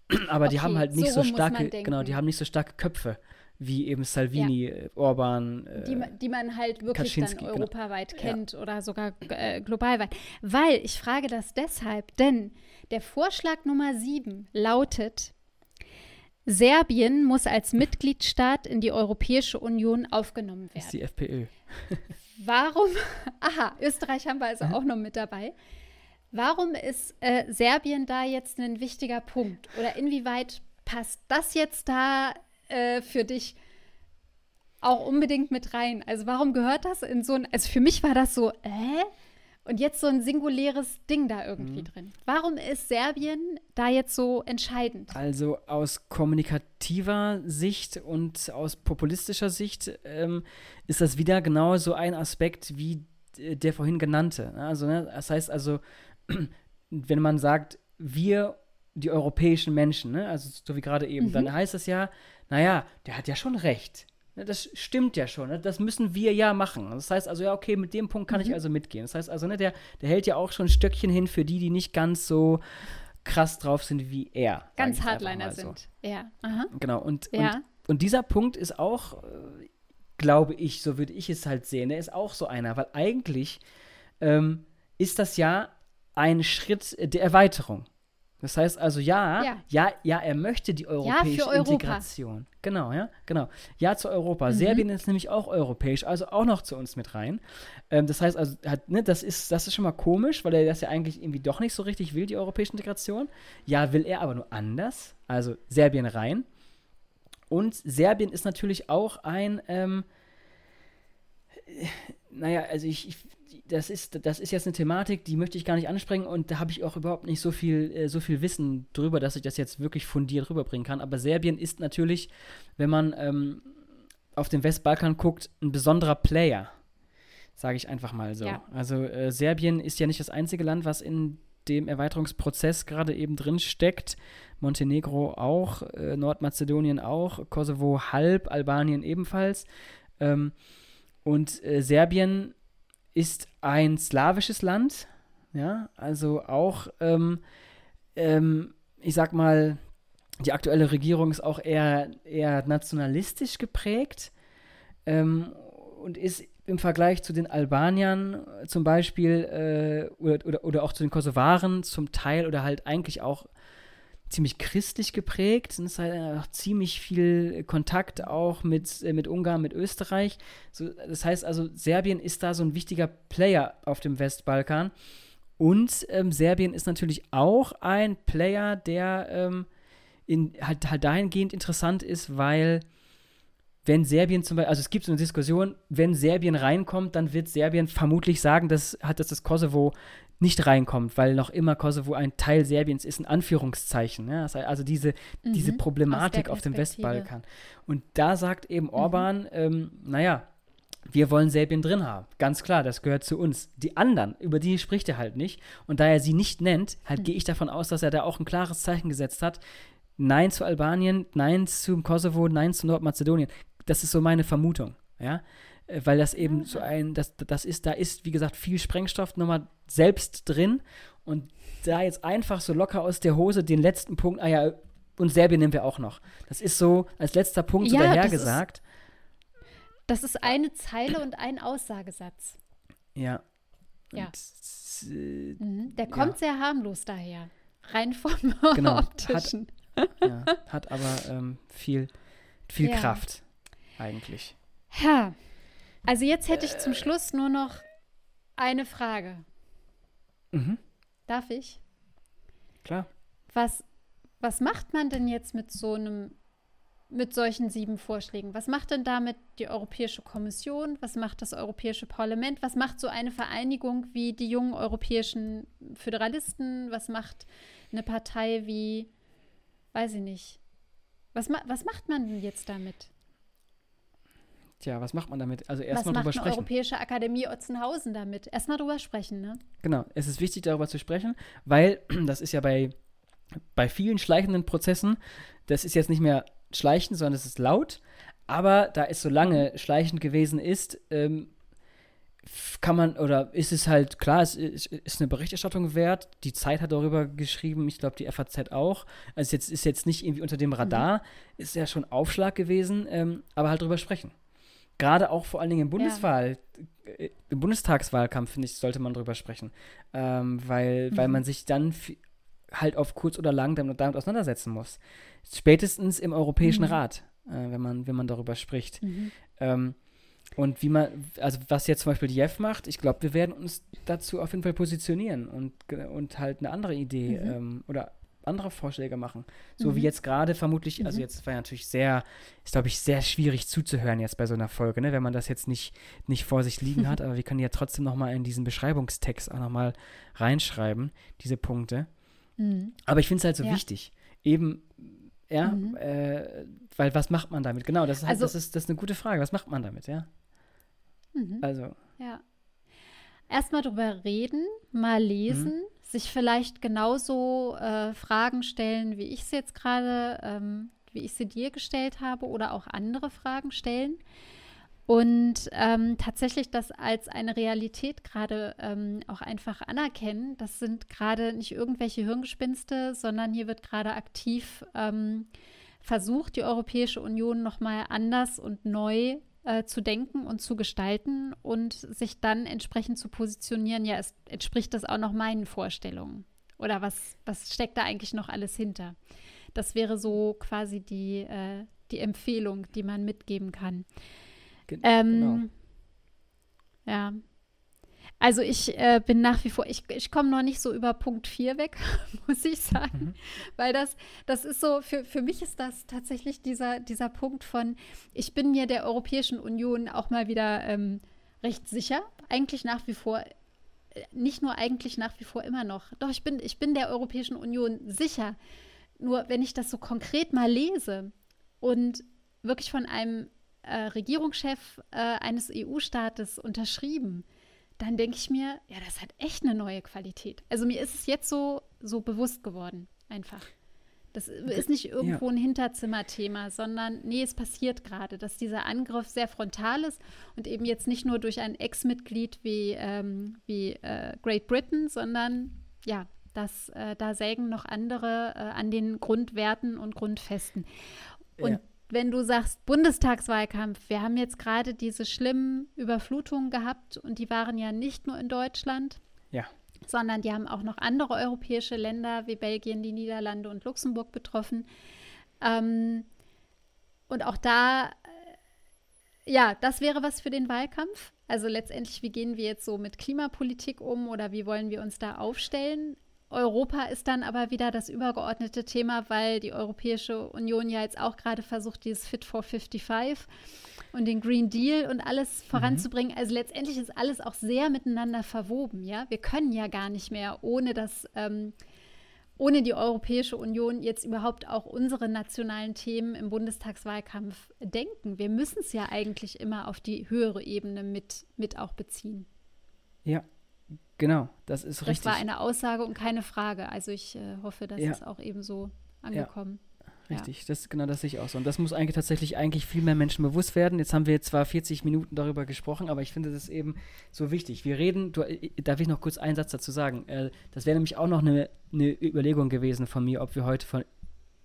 *clears throat* Aber okay, die haben halt nicht so, so starke, genau, die haben nicht so starke Köpfe wie eben Salvini, ja. Orban.
Äh, die, die, man halt wirklich Kaczynski, dann genau. europaweit genau. kennt ja. oder sogar äh, globalweit. Weil ich frage das deshalb, denn der Vorschlag Nummer sieben lautet, Serbien muss als Mitgliedstaat in die Europäische Union aufgenommen werden. Das ist
die FPÖ. *laughs*
Warum? *laughs* Aha, Österreich haben wir also auch noch mit dabei. Warum ist äh, Serbien da jetzt ein wichtiger Punkt? Oder inwieweit passt das jetzt da äh, für dich auch unbedingt mit rein? Also warum gehört das in so ein, also für mich war das so, äh? Und jetzt so ein singuläres Ding da irgendwie mhm. drin. Warum ist Serbien da jetzt so entscheidend?
Also aus kommunikativer Sicht und aus populistischer Sicht ähm, ist das wieder genau so ein Aspekt wie der vorhin genannte. Also, ne, das heißt also, *clears throat* wenn man sagt, wir, die europäischen Menschen, ne, also so wie gerade eben, mhm. dann heißt das ja, naja, der hat ja schon recht. Ne, das stimmt ja schon. Ne? Das müssen wir ja machen. Das heißt also, ja, okay, mit dem Punkt kann mhm. ich also mitgehen. Das heißt also, ne, der, der hält ja auch schon ein Stöckchen hin für die, die nicht ganz so krass drauf sind wie er.
Ganz Hardliner so. sind. Ja. Aha.
Genau. Und, ja. und, und dieser Punkt ist auch, äh, glaube ich, so würde ich es halt sehen, der ist auch so einer, weil eigentlich ähm, ist das ja ein Schritt der Erweiterung. Das heißt also ja, ja, ja, ja er möchte die europäische ja, Integration. Genau, ja, genau. Ja zu Europa. Mhm. Serbien ist nämlich auch europäisch, also auch noch zu uns mit rein. Ähm, das heißt also, hat, ne, das, ist, das ist schon mal komisch, weil er das ja eigentlich irgendwie doch nicht so richtig will, die europäische Integration. Ja, will er aber nur anders. Also Serbien rein. Und Serbien ist natürlich auch ein, ähm, naja, also ich, ich das ist, das ist jetzt eine Thematik, die möchte ich gar nicht ansprechen und da habe ich auch überhaupt nicht so viel, äh, so viel Wissen drüber, dass ich das jetzt wirklich fundiert rüberbringen kann. Aber Serbien ist natürlich, wenn man ähm, auf den Westbalkan guckt, ein besonderer Player. Sage ich einfach mal so. Ja. Also äh, Serbien ist ja nicht das einzige Land, was in dem Erweiterungsprozess gerade eben drin steckt. Montenegro auch, äh, Nordmazedonien auch, Kosovo halb, Albanien ebenfalls. Ähm, und äh, Serbien ist ein slawisches Land, ja, also auch, ähm, ähm, ich sag mal, die aktuelle Regierung ist auch eher, eher nationalistisch geprägt ähm, und ist im Vergleich zu den Albaniern zum Beispiel äh, oder, oder, oder auch zu den Kosovaren zum Teil oder halt eigentlich auch ziemlich christlich geprägt. Es ist halt auch ziemlich viel Kontakt auch mit, äh, mit Ungarn, mit Österreich. So, das heißt also, Serbien ist da so ein wichtiger Player auf dem Westbalkan. Und ähm, Serbien ist natürlich auch ein Player, der ähm, in, halt, halt dahingehend interessant ist, weil wenn Serbien zum Beispiel, also es gibt so eine Diskussion, wenn Serbien reinkommt, dann wird Serbien vermutlich sagen, dass, hat, dass das Kosovo nicht reinkommt, weil noch immer Kosovo ein Teil Serbiens ist, in Anführungszeichen. Ja? Also diese, mhm, diese Problematik auf dem Westbalkan. Und da sagt eben mhm. Orban, mhm. ähm, naja, wir wollen Serbien drin haben. Ganz klar, das gehört zu uns. Die anderen, über die spricht er halt nicht. Und da er sie nicht nennt, halt mhm. gehe ich davon aus, dass er da auch ein klares Zeichen gesetzt hat. Nein zu Albanien, nein zum Kosovo, nein zu Nordmazedonien. Das ist so meine Vermutung. Ja, äh, weil das eben so ein, das, das ist, da ist, wie gesagt, viel Sprengstoff nochmal selbst drin und da jetzt einfach so locker aus der Hose den letzten Punkt, ah ja, und Serbien nehmen wir auch noch. Das ist so als letzter Punkt ja, so dahergesagt.
Das, das ist eine Zeile und ein Aussagesatz.
Ja.
Ja. Und, äh, mhm. Der kommt ja. sehr harmlos daher. Rein vom
genau. optischen. Hat, ja, hat aber ähm, viel, viel ja. Kraft eigentlich.
Ja. Also jetzt hätte ich zum Schluss nur noch eine Frage.
Mhm.
Darf ich?
Klar.
Was, was macht man denn jetzt mit so einem, mit solchen sieben Vorschlägen? Was macht denn damit die Europäische Kommission? Was macht das Europäische Parlament? Was macht so eine Vereinigung wie die jungen europäischen Föderalisten? Was macht eine Partei wie, weiß ich nicht. Was, was macht man denn jetzt damit?
Tja, was macht man damit? Also erstmal drüber sprechen. Was macht
die Europäische Akademie Otzenhausen damit? Erstmal drüber sprechen, ne?
Genau, es ist wichtig, darüber zu sprechen, weil *clears throat* das ist ja bei, bei vielen schleichenden Prozessen, das ist jetzt nicht mehr schleichend, sondern es ist laut. Aber da es so lange schleichend gewesen ist, ähm, kann man, oder ist es halt klar, es ist, ist, eine Berichterstattung wert. Die Zeit hat darüber geschrieben, ich glaube die FAZ auch. Also jetzt ist jetzt nicht irgendwie unter dem Radar, mhm. ist ja schon Aufschlag gewesen, ähm, aber halt drüber sprechen gerade auch vor allen Dingen im Bundeswahl, ja. Äh, im Bundestagswahlkampf, finde ich, sollte man drüber sprechen. Ähm, weil, mhm. weil man sich dann halt auf kurz oder lang damit, damit auseinandersetzen muss. Spätestens im Europäischen mhm. Rat, äh, wenn, man, wenn man darüber spricht. Mhm. Ähm, und wie man, also was jetzt zum Beispiel die Jeff macht, ich glaube, wir werden uns dazu auf jeden Fall positionieren und, und halt eine andere Idee mhm. ähm, oder andere Vorschläge machen. So mhm. wie jetzt gerade vermutlich, also mhm. also jetzt war ja natürlich sehr, ist glaube ich sehr schwierig zuzuhören jetzt bei so einer Folge, ne, wenn man das jetzt nicht, nicht vor sich liegen hat, *laughs* aber wir können ja trotzdem nochmal in diesen Beschreibungstext auch nochmal reinschreiben, diese Punkte. Mhm. Aber ich finde es halt so ja. wichtig, eben, ja, mhm. äh, weil was macht man damit? Genau, das ist, halt, also, das, ist, das ist eine gute Frage, was macht man damit, ja?
Mhm. Also. Ja. Erstmal drüber reden, mal lesen, mhm sich vielleicht genauso äh, Fragen stellen, wie ich es jetzt gerade, ähm, wie ich sie dir gestellt habe oder auch andere Fragen stellen. Und ähm, tatsächlich das als eine Realität gerade ähm, auch einfach anerkennen. Das sind gerade nicht irgendwelche Hirngespinste, sondern hier wird gerade aktiv ähm, versucht, die Europäische Union nochmal anders und neu äh, zu denken und zu gestalten und sich dann entsprechend zu positionieren, ja, es entspricht das auch noch meinen Vorstellungen. Oder was, was steckt da eigentlich noch alles hinter? Das wäre so quasi die, äh, die Empfehlung, die man mitgeben kann.
Ge
Ähm,
genau.
Ja. Also ich äh, bin nach wie vor, ich, ich komme noch nicht so über Punkt 4 weg, *laughs* muss ich sagen.
Mhm.
Weil das, das ist so, für, für mich ist das tatsächlich dieser, dieser Punkt von, ich bin mir der Europäischen Union auch mal wieder ähm, recht sicher, eigentlich nach wie vor, äh, nicht nur eigentlich nach wie vor immer noch. Doch, ich bin, ich bin der Europäischen Union sicher. Nur wenn ich das so konkret mal lese und wirklich von einem äh, Regierungschef äh, eines EU-Staates unterschrieben, dann denke ich mir, ja, das hat echt eine neue Qualität. Also mir ist es jetzt so, so bewusst geworden, einfach. Das ist nicht irgendwo ein Hinterzimmerthema, sondern nee, es passiert gerade, dass dieser Angriff sehr frontal ist und eben jetzt nicht nur durch ein Ex-Mitglied wie, ähm, wie äh, Great Britain, sondern ja, dass äh, da sägen noch andere äh, an den Grundwerten und Grundfesten. Und
Ja.
Wenn du sagst Bundestagswahlkampf, wir haben jetzt gerade diese schlimmen Überflutungen gehabt und die waren ja nicht nur in Deutschland,
Ja.
sondern die haben auch noch andere europäische Länder wie Belgien, die Niederlande und Luxemburg betroffen. Ähm, und auch da, äh, ja, das wäre was für den Wahlkampf. Also letztendlich, wie gehen wir jetzt so mit Klimapolitik um oder wie wollen wir uns da aufstellen? Europa ist dann aber wieder das übergeordnete Thema, weil die Europäische Union ja jetzt auch gerade versucht, dieses Fit for 55 und den Green Deal und alles voranzubringen. Also letztendlich ist alles auch sehr miteinander verwoben, ja. Wir können ja gar nicht mehr, ohne dass, ähm, ohne die Europäische Union jetzt überhaupt auch unsere nationalen Themen im Bundestagswahlkampf denken. Wir müssen es ja eigentlich immer auf die höhere Ebene mit, mit auch beziehen.
Ja, genau, das ist
Das
richtig.
war eine Aussage und keine Frage. Also ich äh, hoffe, das
Ja.
ist auch eben so angekommen. ja.
Richtig, das genau das sehe ich auch so. Und das muss eigentlich tatsächlich eigentlich viel mehr Menschen bewusst werden. Jetzt haben wir zwar 40 Minuten darüber gesprochen, aber ich finde das eben so wichtig. Wir reden, du, äh, darf ich noch kurz einen Satz dazu sagen? Äh, das wäre nämlich auch noch eine, eine Überlegung gewesen von mir, ob wir heute von,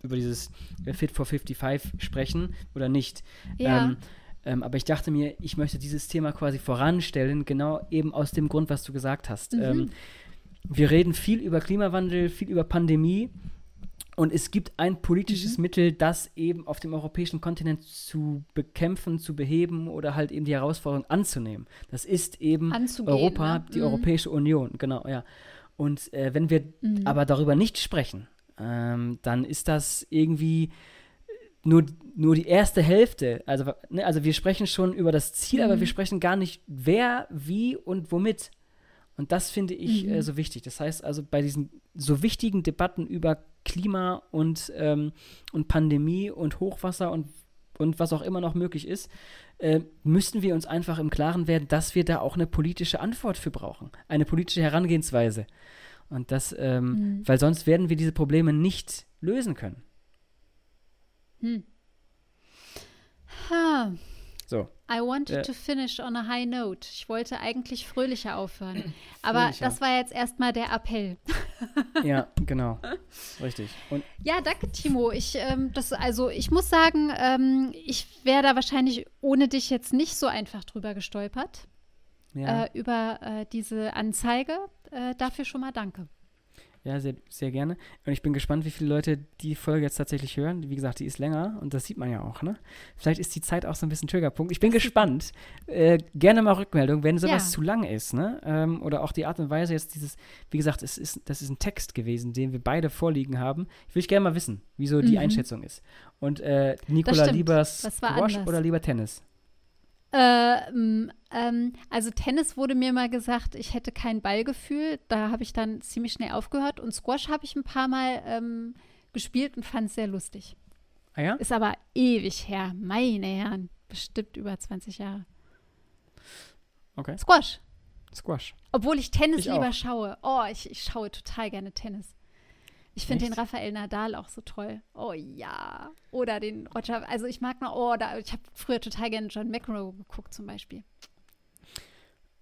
über dieses äh, Fit for 55 sprechen oder nicht.
Ja.
Ähm, ähm, aber ich dachte mir, ich möchte dieses Thema quasi voranstellen, genau eben aus dem Grund, was du gesagt hast.
Mhm.
Ähm, wir reden viel über Klimawandel, viel über Pandemie. Und es gibt ein politisches
Mhm.
Mittel, das eben auf dem europäischen Kontinent zu bekämpfen, zu beheben oder halt eben die Herausforderung anzunehmen. Das ist eben
Anzugehen,
Europa,
ne?
die
Mhm.
Europäische Union, genau, ja. Und äh, wenn wir
Mhm.
aber darüber nicht sprechen, ähm, dann ist das irgendwie nur, nur die erste Hälfte. Also, ne, also wir sprechen schon über das Ziel, aber
Mhm.
wir sprechen gar nicht, wer, wie und womit. Und das finde ich
Mhm.
äh, so wichtig. Das heißt also, bei diesen so wichtigen Debatten über Klima und, ähm, und Pandemie und Hochwasser und, und was auch immer noch möglich ist, äh, müssten wir uns einfach im Klaren werden, dass wir da auch eine politische Antwort für brauchen. Eine politische Herangehensweise. Und das, ähm,
Mhm.
weil sonst werden wir diese Probleme nicht lösen können.
Hm. Ha.
So.
I wanted
Äh.
to finish on a high note. Ich wollte eigentlich fröhlicher aufhören. *clears throat* Aber
Fröhlicher.
das war jetzt erstmal der Appell. *laughs*
Ja, genau. Richtig. Und
Ja, danke, Timo. Ich, ähm, das, also ich muss sagen, ähm, ich wäre da wahrscheinlich ohne dich jetzt nicht so einfach drüber gestolpert.
ja,
Äh, über äh, diese Anzeige. Äh, dafür schon mal danke.
Ja sehr, sehr gerne. Und ich bin gespannt, wie viele Leute die Folge jetzt tatsächlich hören. Wie gesagt, die ist länger und das sieht man ja auch, ne? Vielleicht ist die Zeit auch so ein bisschen Triggerpunkt. Ich bin gespannt. Äh, gerne mal Rückmeldung, wenn sowas
Ja.
zu lang ist, ne? Ähm, oder auch die Art und Weise jetzt dieses, wie gesagt, es ist, das ist ein Text gewesen, den wir beide vorliegen haben. Ich würde gerne mal wissen, wieso die
Mhm.
Einschätzung ist. Und äh, Nicola lieber Squash oder lieber Tennis?
Äh, m, ähm, also Tennis wurde mir mal gesagt, ich hätte kein Ballgefühl. Da habe ich dann ziemlich schnell aufgehört. Und Squash habe ich ein paar Mal ähm, gespielt und fand es sehr lustig.
Ah ja?
Ist aber ewig her. Meine Herren. Bestimmt über 20 Jahre.
Okay.
Squash.
Squash.
Obwohl ich Tennis
Ich
lieber
auch.
schaue. Oh, ich, ich schaue total gerne Tennis. Ich finde den? Rafael Nadal auch so toll. Oh ja. Oder den Roger. Also ich mag noch, oh, da, ich habe früher total gerne John McEnroe geguckt zum Beispiel.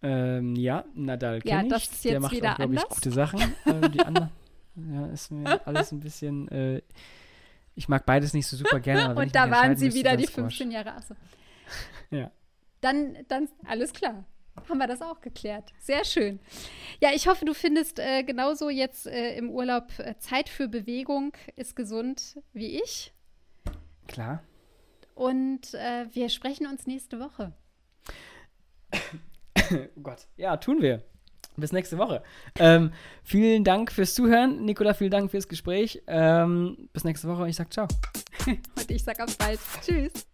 Ähm, ja, Nadal
Ja,
kenne ich.
das ist
Der
jetzt
macht
wieder
auch, glaube ich, gute Sachen. ähm, die anderen, ja, ist mir *laughs* alles ein bisschen, äh, ich mag beides nicht so super gerne. Ich
Und da waren sie wieder die
Squash.
15 Jahre. Achso.
Ja.
Dann, dann, alles klar. Haben wir das auch geklärt. Sehr schön. Ja, ich hoffe, du findest äh, genauso jetzt äh, im Urlaub äh, Zeit für Bewegung, ist gesund wie ich.
Klar.
Und äh, wir sprechen uns nächste Woche. *coughs*
oh Gott. Ja, tun wir. Bis nächste Woche. Ähm, vielen Dank fürs Zuhören. Nicola, vielen Dank fürs Gespräch. Ähm, bis nächste Woche. Ich sag ciao. *laughs*
Und ich sag auf bald. Tschüss.